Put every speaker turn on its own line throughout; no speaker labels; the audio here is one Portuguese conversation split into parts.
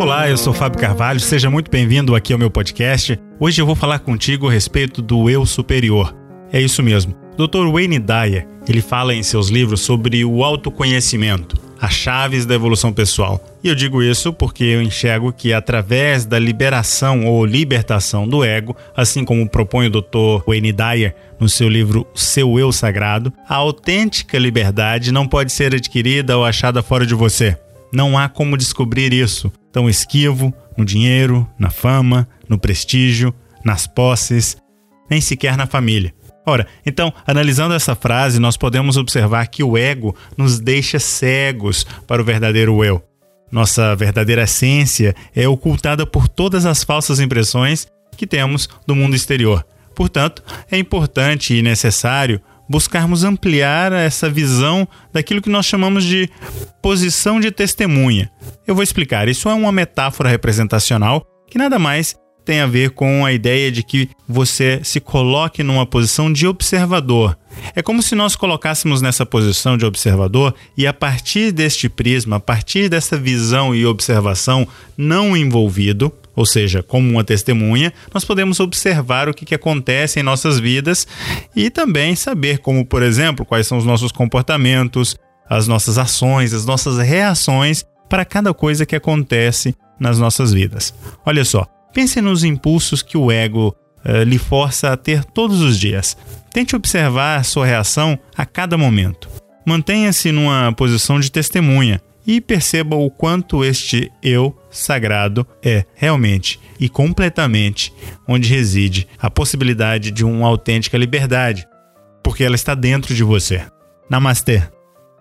Olá, eu sou Fábio Carvalho, seja muito bem-vindo aqui ao meu podcast. Hoje eu vou falar contigo a respeito do eu superior. É isso mesmo. Dr. Wayne Dyer, ele fala em seus livros sobre o autoconhecimento, as chaves da evolução pessoal. E eu digo isso porque eu enxergo que através da liberação ou libertação do ego, assim como propõe o Dr. Wayne Dyer no seu livro Seu Eu Sagrado, a autêntica liberdade não pode ser adquirida ou achada fora de você. Não há como descobrir isso tão esquivo no dinheiro, na fama, no prestígio, nas posses, nem sequer na família. Ora, então, analisando essa frase, nós podemos observar que o ego nos deixa cegos para o verdadeiro eu. Nossa verdadeira essência é ocultada por todas as falsas impressões que temos do mundo exterior. Portanto, é importante e necessário buscarmos ampliar essa visão daquilo que nós chamamos de posição de testemunha. Eu vou explicar. Isso é uma metáfora representacional que nada mais tem a ver com a ideia de que você se coloque numa posição de observador. É como se nós colocássemos nessa posição de observador e a partir deste prisma, a partir dessa visão e observação não envolvido, ou seja, como uma testemunha, nós podemos observar o que, que acontece em nossas vidas e também saber como, por exemplo, quais são os nossos comportamentos, as nossas ações, as nossas reações para cada coisa que acontece nas nossas vidas. Olha só, pense nos impulsos que o ego uh, lhe força a ter todos os dias. Tente observar sua reação a cada momento. Mantenha-se numa posição de testemunha e perceba o quanto este eu sagrado é realmente e completamente onde reside a possibilidade de uma autêntica liberdade, porque ela está dentro de você. Namastê.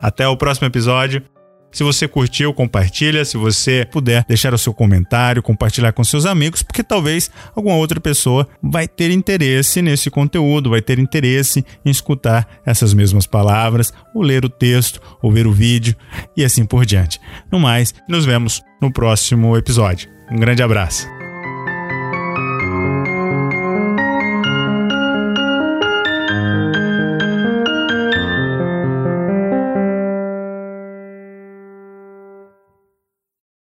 Até o próximo episódio. Se você curtiu, compartilha. Se você puder deixar o seu comentário, compartilhar com seus amigos, porque talvez alguma outra pessoa vai ter interesse nesse conteúdo, vai ter interesse em escutar essas mesmas palavras, ou ler o texto, ou ver o vídeo e assim por diante. No mais, nos vemos no próximo episódio. Um grande abraço.